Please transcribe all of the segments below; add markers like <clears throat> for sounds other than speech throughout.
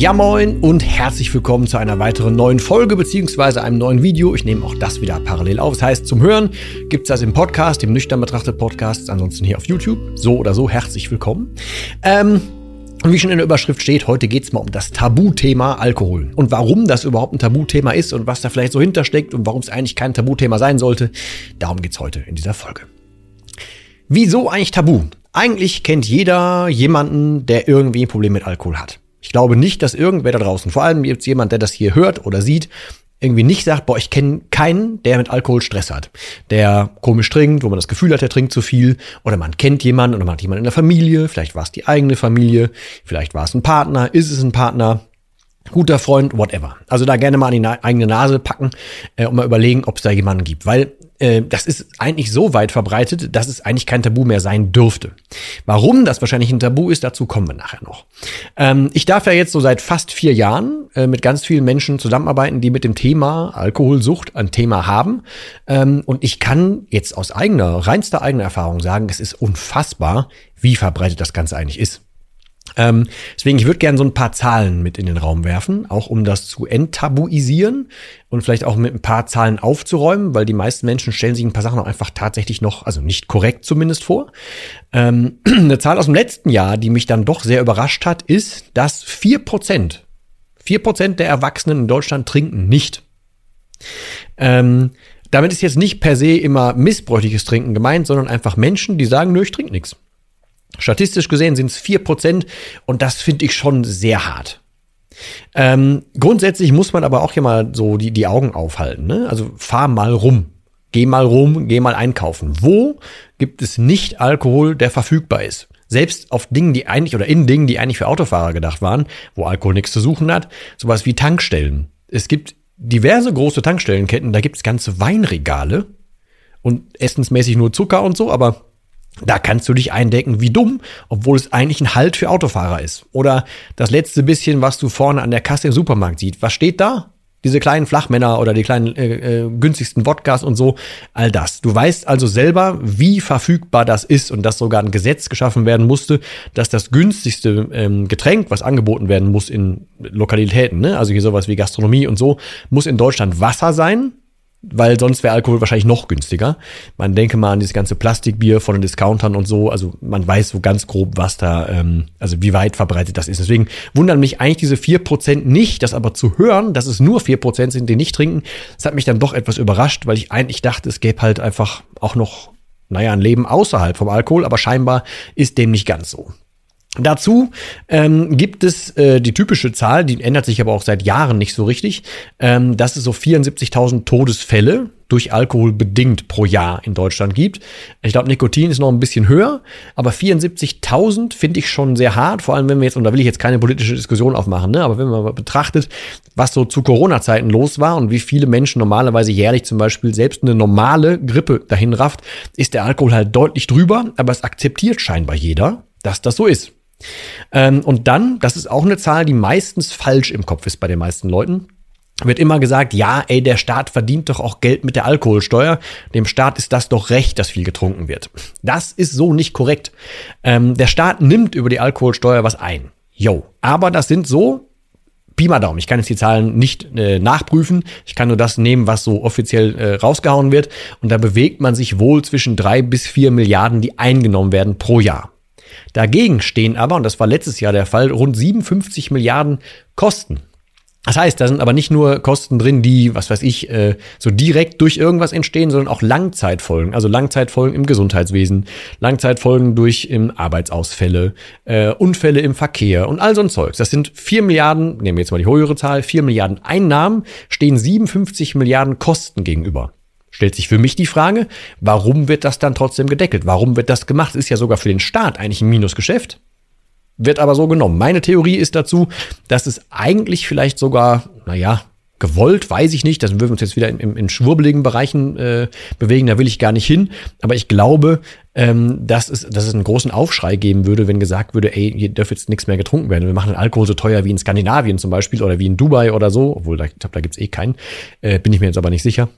Ja moin und herzlich willkommen zu einer weiteren neuen Folge beziehungsweise einem neuen Video. Ich nehme auch das wieder parallel auf. Das heißt, zum Hören gibt es das im Podcast, im Nüchtern betrachtet Podcast, ansonsten hier auf YouTube. So oder so, herzlich willkommen. Ähm, und wie schon in der Überschrift steht, heute geht es mal um das Tabuthema Alkohol. Und warum das überhaupt ein Tabuthema ist und was da vielleicht so hintersteckt und warum es eigentlich kein Tabuthema sein sollte, darum geht es heute in dieser Folge. Wieso eigentlich Tabu? Eigentlich kennt jeder jemanden, der irgendwie ein Problem mit Alkohol hat. Ich glaube nicht, dass irgendwer da draußen, vor allem jetzt jemand, der das hier hört oder sieht, irgendwie nicht sagt, boah, ich kenne keinen, der mit Alkohol Stress hat, der komisch trinkt, wo man das Gefühl hat, er trinkt zu viel, oder man kennt jemanden oder man hat jemanden in der Familie, vielleicht war es die eigene Familie, vielleicht war es ein Partner, ist es ein Partner, guter Freund, whatever. Also da gerne mal an die eigene Nase packen äh, und mal überlegen, ob es da jemanden gibt, weil äh, das ist eigentlich so weit verbreitet, dass es eigentlich kein Tabu mehr sein dürfte. Warum das wahrscheinlich ein Tabu ist, dazu kommen wir nachher noch. Ähm, ich darf ja jetzt so seit fast vier Jahren äh, mit ganz vielen Menschen zusammenarbeiten, die mit dem Thema Alkoholsucht ein Thema haben. Ähm, und ich kann jetzt aus eigener, reinster eigener Erfahrung sagen, es ist unfassbar, wie verbreitet das Ganze eigentlich ist. Ähm, deswegen, ich würde gerne so ein paar Zahlen mit in den Raum werfen, auch um das zu enttabuisieren und vielleicht auch mit ein paar Zahlen aufzuräumen, weil die meisten Menschen stellen sich ein paar Sachen auch einfach tatsächlich noch, also nicht korrekt zumindest vor. Ähm, <clears throat> eine Zahl aus dem letzten Jahr, die mich dann doch sehr überrascht hat, ist, dass vier Prozent, vier Prozent der Erwachsenen in Deutschland trinken nicht. Ähm, damit ist jetzt nicht per se immer missbräuchliches Trinken gemeint, sondern einfach Menschen, die sagen, nö, ich trinke nichts. Statistisch gesehen sind es vier Prozent und das finde ich schon sehr hart. Ähm, grundsätzlich muss man aber auch hier mal so die, die Augen aufhalten. Ne? Also fahr mal rum. Geh mal rum, geh mal einkaufen. Wo gibt es nicht Alkohol, der verfügbar ist? Selbst auf Dingen, die eigentlich oder in Dingen, die eigentlich für Autofahrer gedacht waren, wo Alkohol nichts zu suchen hat, sowas wie Tankstellen. Es gibt diverse große Tankstellenketten, da gibt es ganze Weinregale und essensmäßig nur Zucker und so, aber da kannst du dich eindecken wie dumm, obwohl es eigentlich ein Halt für Autofahrer ist. Oder das letzte bisschen, was du vorne an der Kasse im Supermarkt siehst. Was steht da? Diese kleinen Flachmänner oder die kleinen äh, äh, günstigsten Wodkas und so, all das. Du weißt also selber, wie verfügbar das ist und dass sogar ein Gesetz geschaffen werden musste, dass das günstigste ähm, Getränk, was angeboten werden muss in Lokalitäten, ne? also hier sowas wie Gastronomie und so, muss in Deutschland Wasser sein weil sonst wäre Alkohol wahrscheinlich noch günstiger. Man denke mal an dieses ganze Plastikbier von den Discountern und so. Also man weiß so ganz grob, was da, ähm, also wie weit verbreitet das ist. Deswegen wundern mich eigentlich diese vier Prozent nicht, das aber zu hören, dass es nur vier Prozent sind, die nicht trinken, das hat mich dann doch etwas überrascht, weil ich eigentlich dachte, es gäbe halt einfach auch noch, naja, ein Leben außerhalb vom Alkohol, aber scheinbar ist dem nicht ganz so. Dazu ähm, gibt es äh, die typische Zahl, die ändert sich aber auch seit Jahren nicht so richtig, ähm, dass es so 74.000 Todesfälle durch Alkohol bedingt pro Jahr in Deutschland gibt. Ich glaube, Nikotin ist noch ein bisschen höher, aber 74.000 finde ich schon sehr hart, vor allem wenn wir jetzt, und da will ich jetzt keine politische Diskussion aufmachen, ne, aber wenn man mal betrachtet, was so zu Corona-Zeiten los war und wie viele Menschen normalerweise jährlich zum Beispiel selbst eine normale Grippe dahin rafft, ist der Alkohol halt deutlich drüber, aber es akzeptiert scheinbar jeder, dass das so ist. Ähm, und dann, das ist auch eine Zahl, die meistens falsch im Kopf ist bei den meisten Leuten, wird immer gesagt, ja, ey, der Staat verdient doch auch Geld mit der Alkoholsteuer. Dem Staat ist das doch recht, dass viel getrunken wird. Das ist so nicht korrekt. Ähm, der Staat nimmt über die Alkoholsteuer was ein. Yo. Aber das sind so Pi mal Daumen. Ich kann jetzt die Zahlen nicht äh, nachprüfen. Ich kann nur das nehmen, was so offiziell äh, rausgehauen wird. Und da bewegt man sich wohl zwischen drei bis vier Milliarden, die eingenommen werden pro Jahr. Dagegen stehen aber, und das war letztes Jahr der Fall, rund 57 Milliarden Kosten. Das heißt, da sind aber nicht nur Kosten drin, die, was weiß ich, äh, so direkt durch irgendwas entstehen, sondern auch Langzeitfolgen. Also Langzeitfolgen im Gesundheitswesen, Langzeitfolgen durch im Arbeitsausfälle, äh, Unfälle im Verkehr und all so ein Zeugs. Das sind vier Milliarden, nehmen wir jetzt mal die höhere Zahl, vier Milliarden Einnahmen, stehen 57 Milliarden Kosten gegenüber. Stellt sich für mich die Frage, warum wird das dann trotzdem gedeckelt? Warum wird das gemacht? Ist ja sogar für den Staat eigentlich ein Minusgeschäft wird aber so genommen. Meine Theorie ist dazu, dass es eigentlich vielleicht sogar, naja, gewollt, weiß ich nicht. Da würden wir uns jetzt wieder in, in, in schwurbeligen Bereichen äh, bewegen, da will ich gar nicht hin. Aber ich glaube, ähm, dass, es, dass es einen großen Aufschrei geben würde, wenn gesagt würde, ey, hier darf jetzt nichts mehr getrunken werden. Wir machen den Alkohol so teuer wie in Skandinavien zum Beispiel oder wie in Dubai oder so, obwohl da, ich glaube, da gibt's eh keinen, äh, bin ich mir jetzt aber nicht sicher.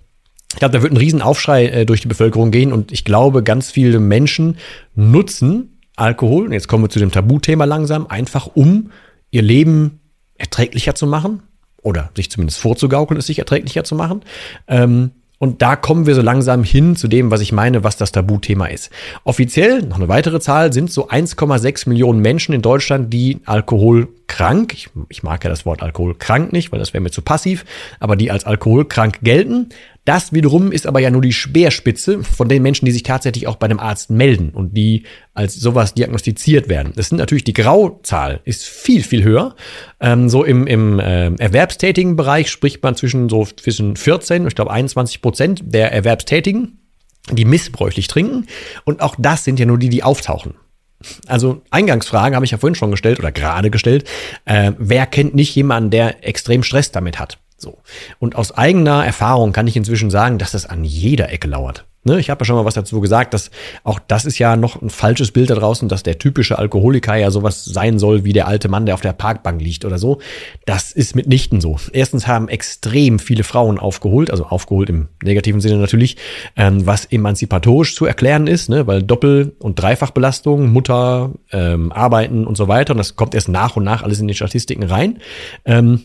Ich glaube, da wird ein Riesenaufschrei äh, durch die Bevölkerung gehen und ich glaube, ganz viele Menschen nutzen Alkohol, und jetzt kommen wir zu dem Tabuthema langsam, einfach um ihr Leben erträglicher zu machen oder sich zumindest vorzugaukeln, es sich erträglicher zu machen. Ähm, und da kommen wir so langsam hin zu dem, was ich meine, was das Tabuthema ist. Offiziell, noch eine weitere Zahl, sind so 1,6 Millionen Menschen in Deutschland, die alkoholkrank, ich, ich mag ja das Wort alkoholkrank nicht, weil das wäre mir zu passiv, aber die als alkoholkrank gelten. Das wiederum ist aber ja nur die Speerspitze von den Menschen, die sich tatsächlich auch bei einem Arzt melden und die als sowas diagnostiziert werden. Das sind natürlich die Grauzahl ist viel, viel höher. Ähm, so im, im äh, erwerbstätigen Bereich spricht man zwischen so zwischen 14, ich glaube 21 Prozent der Erwerbstätigen, die missbräuchlich trinken. Und auch das sind ja nur die, die auftauchen. Also Eingangsfrage habe ich ja vorhin schon gestellt oder gerade gestellt. Äh, wer kennt nicht jemanden, der extrem Stress damit hat? So. Und aus eigener Erfahrung kann ich inzwischen sagen, dass das an jeder Ecke lauert. Ne, ich habe ja schon mal was dazu gesagt, dass auch das ist ja noch ein falsches Bild da draußen, dass der typische Alkoholiker ja sowas sein soll wie der alte Mann, der auf der Parkbank liegt oder so. Das ist mitnichten so. Erstens haben extrem viele Frauen aufgeholt, also aufgeholt im negativen Sinne natürlich, ähm, was emanzipatorisch zu erklären ist, ne, weil Doppel- und Dreifachbelastung, Mutter, ähm, Arbeiten und so weiter, und das kommt erst nach und nach alles in die Statistiken rein. Ähm,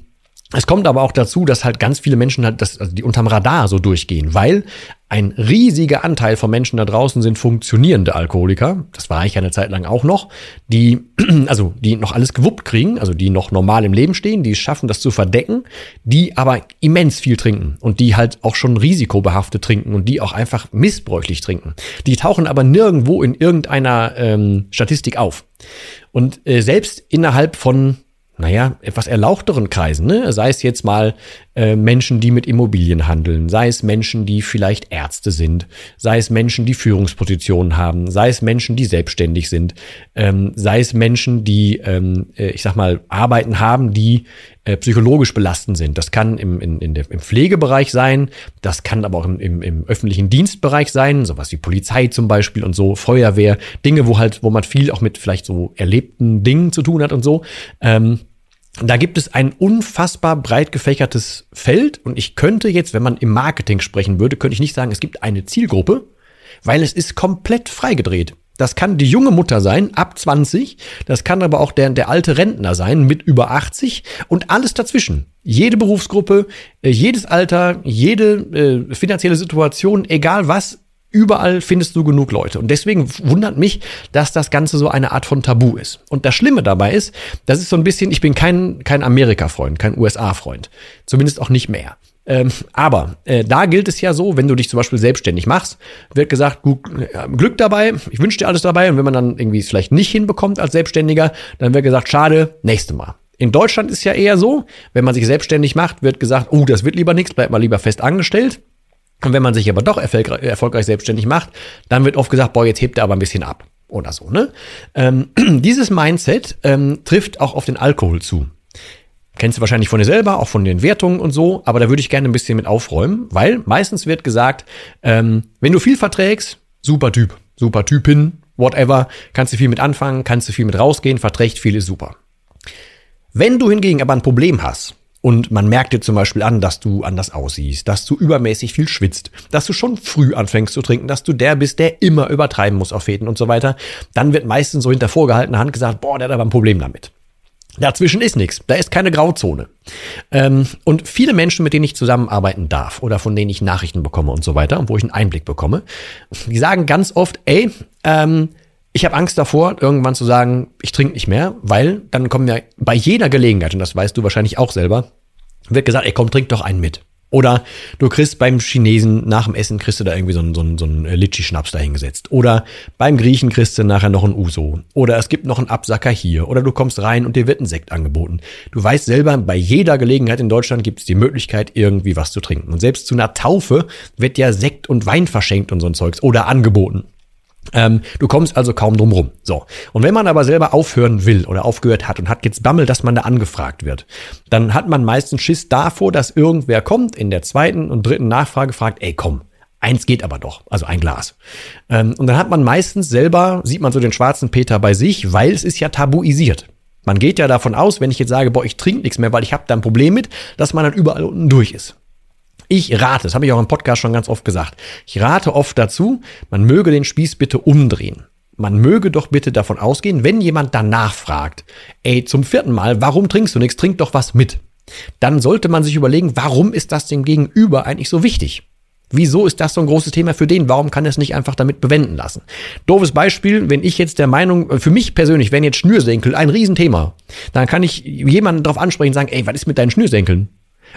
es kommt aber auch dazu, dass halt ganz viele Menschen halt, das, also die unterm Radar so durchgehen, weil ein riesiger Anteil von Menschen da draußen sind funktionierende Alkoholiker. Das war ich eine Zeit lang auch noch, die, <clears throat> also, die noch alles gewuppt kriegen, also die noch normal im Leben stehen, die es schaffen, das zu verdecken, die aber immens viel trinken und die halt auch schon risikobehaftet trinken und die auch einfach missbräuchlich trinken. Die tauchen aber nirgendwo in irgendeiner ähm, Statistik auf. Und äh, selbst innerhalb von naja, etwas erlauchteren Kreisen, ne? sei es jetzt mal äh, Menschen, die mit Immobilien handeln, sei es Menschen, die vielleicht Ärzte sind, sei es Menschen, die Führungspositionen haben, sei es Menschen, die selbstständig sind, ähm, sei es Menschen, die, ähm, äh, ich sag mal, Arbeiten haben, die äh, psychologisch belastend sind. Das kann im, in, in der, im Pflegebereich sein, das kann aber auch im, im, im öffentlichen Dienstbereich sein, sowas wie Polizei zum Beispiel und so, Feuerwehr, Dinge, wo halt, wo man viel auch mit vielleicht so erlebten Dingen zu tun hat und so. Ähm, da gibt es ein unfassbar breit gefächertes Feld und ich könnte jetzt, wenn man im Marketing sprechen würde, könnte ich nicht sagen, es gibt eine Zielgruppe, weil es ist komplett freigedreht. Das kann die junge Mutter sein, ab 20, das kann aber auch der, der alte Rentner sein, mit über 80 und alles dazwischen. Jede Berufsgruppe, äh, jedes Alter, jede äh, finanzielle Situation, egal was, Überall findest du genug Leute. Und deswegen wundert mich, dass das Ganze so eine Art von Tabu ist. Und das Schlimme dabei ist, das ist so ein bisschen, ich bin kein, kein Amerika-Freund, kein USA-Freund. Zumindest auch nicht mehr. Ähm, aber äh, da gilt es ja so, wenn du dich zum Beispiel selbstständig machst, wird gesagt, gut, äh, Glück dabei, ich wünsche dir alles dabei. Und wenn man dann irgendwie es vielleicht nicht hinbekommt als Selbstständiger, dann wird gesagt, schade, nächste Mal. In Deutschland ist ja eher so, wenn man sich selbstständig macht, wird gesagt, oh, das wird lieber nichts, bleib mal lieber fest angestellt. Und wenn man sich aber doch erfolgreich, selbstständig macht, dann wird oft gesagt, boah, jetzt hebt er aber ein bisschen ab oder so. Ne? Ähm, <clears throat> dieses Mindset ähm, trifft auch auf den Alkohol zu. Kennst du wahrscheinlich von dir selber, auch von den Wertungen und so, aber da würde ich gerne ein bisschen mit aufräumen, weil meistens wird gesagt, ähm, wenn du viel verträgst, super Typ, super Typin, whatever, kannst du viel mit anfangen, kannst du viel mit rausgehen, verträgt viel ist super. Wenn du hingegen aber ein Problem hast, und man merkt dir zum Beispiel an, dass du anders aussiehst, dass du übermäßig viel schwitzt, dass du schon früh anfängst zu trinken, dass du der bist, der immer übertreiben muss auf Fäden und so weiter. Dann wird meistens so hinter vorgehaltener Hand gesagt, boah, der hat aber ein Problem damit. Dazwischen ist nichts, da ist keine Grauzone. Ähm, und viele Menschen, mit denen ich zusammenarbeiten darf oder von denen ich Nachrichten bekomme und so weiter und wo ich einen Einblick bekomme, die sagen ganz oft, ey, ähm, ich habe Angst davor, irgendwann zu sagen, ich trinke nicht mehr, weil dann kommen ja bei jeder Gelegenheit, und das weißt du wahrscheinlich auch selber, wird gesagt, ey komm, trink doch einen mit. Oder du kriegst beim Chinesen nach dem Essen kriegst du da irgendwie so einen, so einen, so einen Litschi-Schnaps dahingesetzt. Oder beim Griechen kriegst du nachher noch ein Uso. Oder es gibt noch einen Absacker hier. Oder du kommst rein und dir wird ein Sekt angeboten. Du weißt selber, bei jeder Gelegenheit in Deutschland gibt es die Möglichkeit, irgendwie was zu trinken. Und selbst zu einer Taufe wird ja Sekt und Wein verschenkt und so ein Zeugs. Oder angeboten. Ähm, du kommst also kaum drum rum. So. Und wenn man aber selber aufhören will oder aufgehört hat und hat jetzt Bammel, dass man da angefragt wird, dann hat man meistens Schiss davor, dass irgendwer kommt, in der zweiten und dritten Nachfrage fragt, ey komm, eins geht aber doch, also ein Glas. Ähm, und dann hat man meistens selber, sieht man so den schwarzen Peter bei sich, weil es ist ja tabuisiert. Man geht ja davon aus, wenn ich jetzt sage, boah, ich trinke nichts mehr, weil ich habe da ein Problem mit, dass man dann überall unten durch ist. Ich rate, das habe ich auch im Podcast schon ganz oft gesagt, ich rate oft dazu, man möge den Spieß bitte umdrehen. Man möge doch bitte davon ausgehen, wenn jemand danach fragt, ey, zum vierten Mal, warum trinkst du nichts, trink doch was mit. Dann sollte man sich überlegen, warum ist das dem Gegenüber eigentlich so wichtig? Wieso ist das so ein großes Thema für den? Warum kann er es nicht einfach damit bewenden lassen? Doofes Beispiel, wenn ich jetzt der Meinung, für mich persönlich wären jetzt Schnürsenkel ein Riesenthema, dann kann ich jemanden darauf ansprechen und sagen, ey, was ist mit deinen Schnürsenkeln?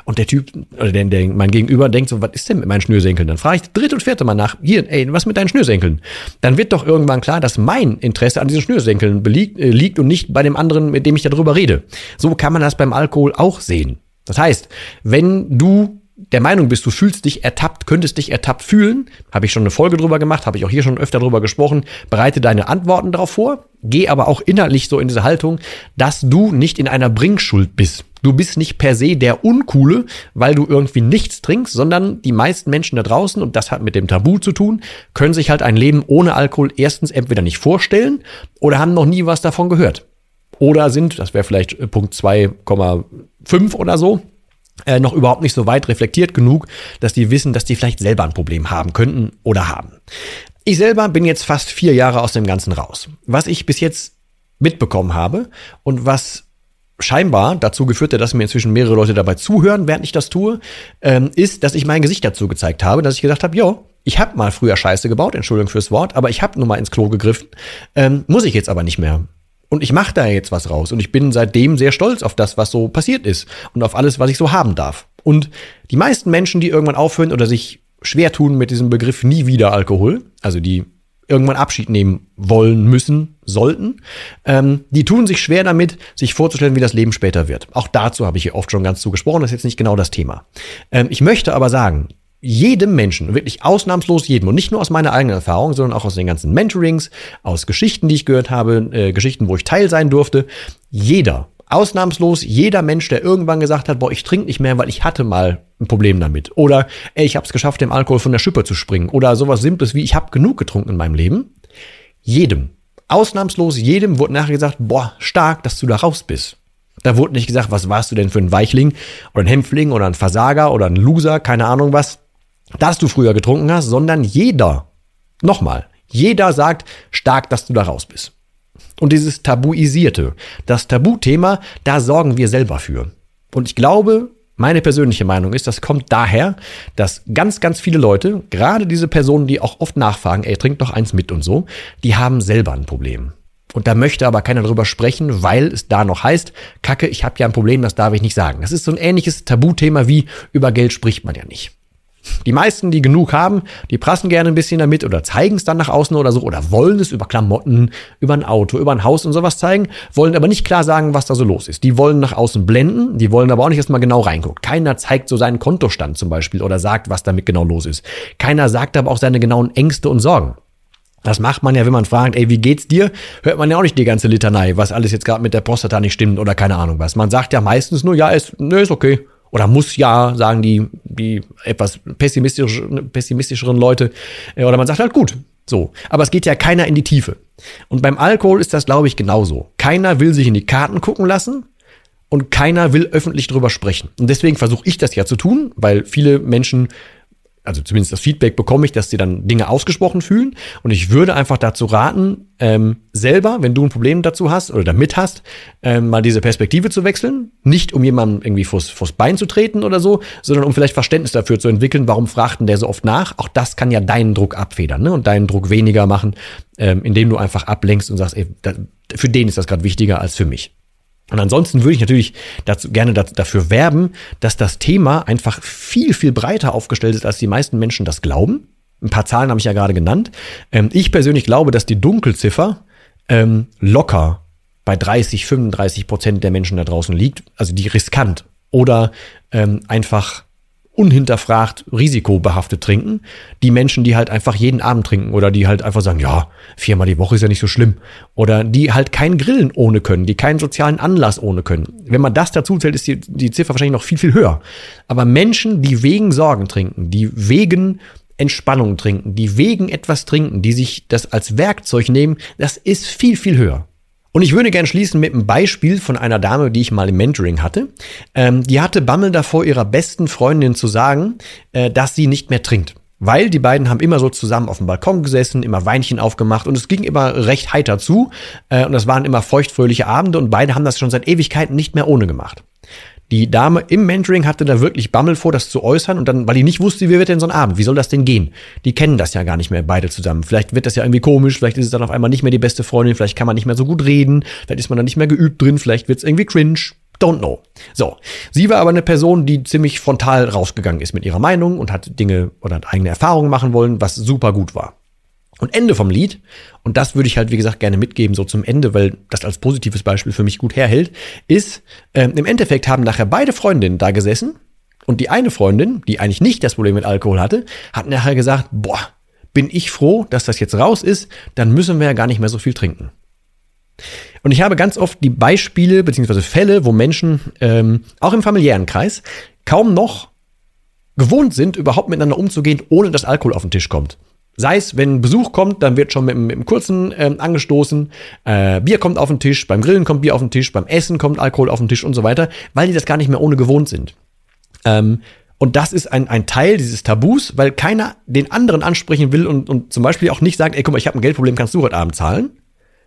Und der Typ, oder der, der, mein Gegenüber denkt so, was ist denn mit meinen Schnürsenkeln? Dann frage ich das dritte und vierte Mal nach, hier, ey, was mit deinen Schnürsenkeln? Dann wird doch irgendwann klar, dass mein Interesse an diesen Schnürsenkeln beliegt, äh, liegt und nicht bei dem anderen, mit dem ich darüber rede. So kann man das beim Alkohol auch sehen. Das heißt, wenn du der Meinung bist, du fühlst dich ertappt, könntest dich ertappt fühlen, habe ich schon eine Folge drüber gemacht, habe ich auch hier schon öfter drüber gesprochen, bereite deine Antworten darauf vor, geh aber auch innerlich so in diese Haltung, dass du nicht in einer Bringschuld bist. Du bist nicht per se der Uncoole, weil du irgendwie nichts trinkst, sondern die meisten Menschen da draußen, und das hat mit dem Tabu zu tun, können sich halt ein Leben ohne Alkohol erstens entweder nicht vorstellen oder haben noch nie was davon gehört. Oder sind, das wäre vielleicht Punkt 2,5 oder so, äh, noch überhaupt nicht so weit reflektiert genug, dass die wissen, dass die vielleicht selber ein Problem haben könnten oder haben. Ich selber bin jetzt fast vier Jahre aus dem Ganzen raus. Was ich bis jetzt mitbekommen habe und was scheinbar dazu geführt hat, dass mir inzwischen mehrere Leute dabei zuhören, während ich das tue, ähm, ist, dass ich mein Gesicht dazu gezeigt habe, dass ich gesagt habe, jo, ich habe mal früher Scheiße gebaut, Entschuldigung fürs Wort, aber ich habe nur mal ins Klo gegriffen, ähm, muss ich jetzt aber nicht mehr. Und ich mache da jetzt was raus. Und ich bin seitdem sehr stolz auf das, was so passiert ist und auf alles, was ich so haben darf. Und die meisten Menschen, die irgendwann aufhören oder sich schwer tun mit diesem Begriff nie wieder Alkohol, also die irgendwann Abschied nehmen wollen, müssen, sollten, ähm, die tun sich schwer damit, sich vorzustellen, wie das Leben später wird. Auch dazu habe ich hier oft schon ganz zugesprochen, das ist jetzt nicht genau das Thema. Ähm, ich möchte aber sagen, jedem Menschen, wirklich ausnahmslos jedem, und nicht nur aus meiner eigenen Erfahrung, sondern auch aus den ganzen Mentorings, aus Geschichten, die ich gehört habe, äh, Geschichten, wo ich Teil sein durfte, jeder, ausnahmslos jeder Mensch, der irgendwann gesagt hat, boah, ich trinke nicht mehr, weil ich hatte mal ein Problem damit. Oder ey, ich habe es geschafft, dem Alkohol von der Schippe zu springen. Oder sowas Simples wie, ich habe genug getrunken in meinem Leben. Jedem, ausnahmslos jedem wurde nachher gesagt, boah, stark, dass du da raus bist. Da wurde nicht gesagt, was warst du denn für ein Weichling oder ein Hämpfling oder ein Versager oder ein Loser, keine Ahnung was dass du früher getrunken hast, sondern jeder, nochmal, jeder sagt stark, dass du da raus bist. Und dieses Tabuisierte, das Tabuthema, da sorgen wir selber für. Und ich glaube, meine persönliche Meinung ist, das kommt daher, dass ganz, ganz viele Leute, gerade diese Personen, die auch oft nachfragen, ey, trink doch eins mit und so, die haben selber ein Problem. Und da möchte aber keiner drüber sprechen, weil es da noch heißt, Kacke, ich habe ja ein Problem, das darf ich nicht sagen. Das ist so ein ähnliches Tabuthema wie über Geld spricht man ja nicht. Die meisten, die genug haben, die prassen gerne ein bisschen damit oder zeigen es dann nach außen oder so oder wollen es über Klamotten, über ein Auto, über ein Haus und sowas zeigen, wollen aber nicht klar sagen, was da so los ist. Die wollen nach außen blenden, die wollen aber auch nicht erstmal genau reingucken. Keiner zeigt so seinen Kontostand zum Beispiel oder sagt, was damit genau los ist. Keiner sagt aber auch seine genauen Ängste und Sorgen. Das macht man ja, wenn man fragt, ey, wie geht's dir? Hört man ja auch nicht die ganze Litanei, was alles jetzt gerade mit der Prostata nicht stimmt oder keine Ahnung was. Man sagt ja meistens nur, ja, ist, ne, ist okay oder muss ja, sagen die, die etwas pessimistisch, pessimistischeren Leute. Äh, oder man sagt halt gut. So. Aber es geht ja keiner in die Tiefe. Und beim Alkohol ist das, glaube ich, genauso. Keiner will sich in die Karten gucken lassen und keiner will öffentlich drüber sprechen. Und deswegen versuche ich das ja zu tun, weil viele Menschen also zumindest das Feedback bekomme ich, dass sie dann Dinge ausgesprochen fühlen. Und ich würde einfach dazu raten, ähm, selber, wenn du ein Problem dazu hast oder damit hast, ähm, mal diese Perspektive zu wechseln. Nicht um jemandem irgendwie vors, vors Bein zu treten oder so, sondern um vielleicht Verständnis dafür zu entwickeln, warum fragt denn der so oft nach. Auch das kann ja deinen Druck abfedern ne? und deinen Druck weniger machen, ähm, indem du einfach ablenkst und sagst, ey, da, für den ist das gerade wichtiger als für mich. Und ansonsten würde ich natürlich dazu, gerne dafür werben, dass das Thema einfach viel, viel breiter aufgestellt ist, als die meisten Menschen das glauben. Ein paar Zahlen habe ich ja gerade genannt. Ähm, ich persönlich glaube, dass die Dunkelziffer ähm, locker bei 30, 35 Prozent der Menschen da draußen liegt, also die riskant oder ähm, einfach unhinterfragt risikobehaftet trinken. Die Menschen, die halt einfach jeden Abend trinken oder die halt einfach sagen, ja, viermal die Woche ist ja nicht so schlimm. Oder die halt kein Grillen ohne können, die keinen sozialen Anlass ohne können. Wenn man das dazu zählt, ist die, die Ziffer wahrscheinlich noch viel, viel höher. Aber Menschen, die wegen Sorgen trinken, die wegen Entspannung trinken, die wegen etwas trinken, die sich das als Werkzeug nehmen, das ist viel, viel höher. Und ich würde gern schließen mit einem Beispiel von einer Dame, die ich mal im Mentoring hatte. Ähm, die hatte Bammel davor, ihrer besten Freundin zu sagen, äh, dass sie nicht mehr trinkt. Weil die beiden haben immer so zusammen auf dem Balkon gesessen, immer Weinchen aufgemacht und es ging immer recht heiter zu. Äh, und das waren immer feuchtfröhliche Abende und beide haben das schon seit Ewigkeiten nicht mehr ohne gemacht. Die Dame im Mentoring hatte da wirklich Bammel vor, das zu äußern und dann, weil die nicht wusste, wie wird denn so ein Abend, wie soll das denn gehen? Die kennen das ja gar nicht mehr beide zusammen. Vielleicht wird das ja irgendwie komisch, vielleicht ist es dann auf einmal nicht mehr die beste Freundin, vielleicht kann man nicht mehr so gut reden, vielleicht ist man dann nicht mehr geübt drin, vielleicht wird es irgendwie cringe. Don't know. So. Sie war aber eine Person, die ziemlich frontal rausgegangen ist mit ihrer Meinung und hat Dinge oder hat eigene Erfahrungen machen wollen, was super gut war. Und Ende vom Lied, und das würde ich halt, wie gesagt, gerne mitgeben, so zum Ende, weil das als positives Beispiel für mich gut herhält, ist, äh, im Endeffekt haben nachher beide Freundinnen da gesessen und die eine Freundin, die eigentlich nicht das Problem mit Alkohol hatte, hat nachher gesagt, boah, bin ich froh, dass das jetzt raus ist, dann müssen wir ja gar nicht mehr so viel trinken. Und ich habe ganz oft die Beispiele bzw. Fälle, wo Menschen, ähm, auch im familiären Kreis, kaum noch gewohnt sind, überhaupt miteinander umzugehen, ohne dass Alkohol auf den Tisch kommt. Sei es, wenn Besuch kommt, dann wird schon mit, mit einem kurzen ähm, angestoßen. Äh, Bier kommt auf den Tisch, beim Grillen kommt Bier auf den Tisch, beim Essen kommt Alkohol auf den Tisch und so weiter, weil die das gar nicht mehr ohne gewohnt sind. Ähm, und das ist ein, ein Teil dieses Tabus, weil keiner den anderen ansprechen will und, und zum Beispiel auch nicht sagt, ey, guck mal, ich habe ein Geldproblem, kannst du heute Abend zahlen?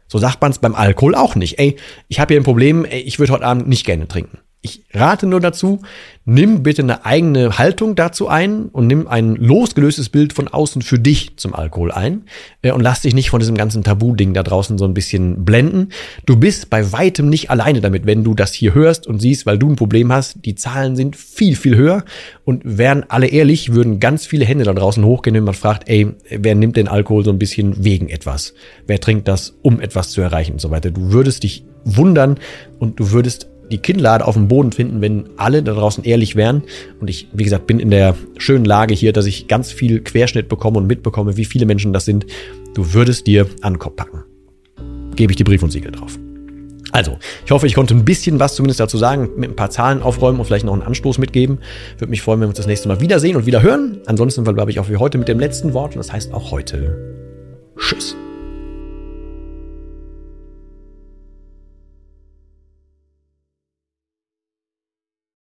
So sagt man es beim Alkohol auch nicht. Ey, ich habe hier ein Problem, ey, ich würde heute Abend nicht gerne trinken. Ich rate nur dazu, nimm bitte eine eigene Haltung dazu ein und nimm ein losgelöstes Bild von außen für dich zum Alkohol ein äh, und lass dich nicht von diesem ganzen Tabu-Ding da draußen so ein bisschen blenden. Du bist bei weitem nicht alleine damit, wenn du das hier hörst und siehst, weil du ein Problem hast. Die Zahlen sind viel, viel höher und wären alle ehrlich, würden ganz viele Hände da draußen hochgehen, wenn man fragt, ey, wer nimmt den Alkohol so ein bisschen wegen etwas? Wer trinkt das, um etwas zu erreichen und so weiter? Du würdest dich wundern und du würdest die Kinnlade auf dem Boden finden, wenn alle da draußen ehrlich wären. Und ich, wie gesagt, bin in der schönen Lage hier, dass ich ganz viel Querschnitt bekomme und mitbekomme, wie viele Menschen das sind. Du würdest dir an den Kopf packen. Gebe ich die Brief und Siegel drauf. Also, ich hoffe, ich konnte ein bisschen was zumindest dazu sagen, mit ein paar Zahlen aufräumen und vielleicht noch einen Anstoß mitgeben. Würde mich freuen, wenn wir uns das nächste Mal wiedersehen und wieder hören. Ansonsten verbleibe ich auch wie heute mit dem letzten Wort und das heißt auch heute Tschüss.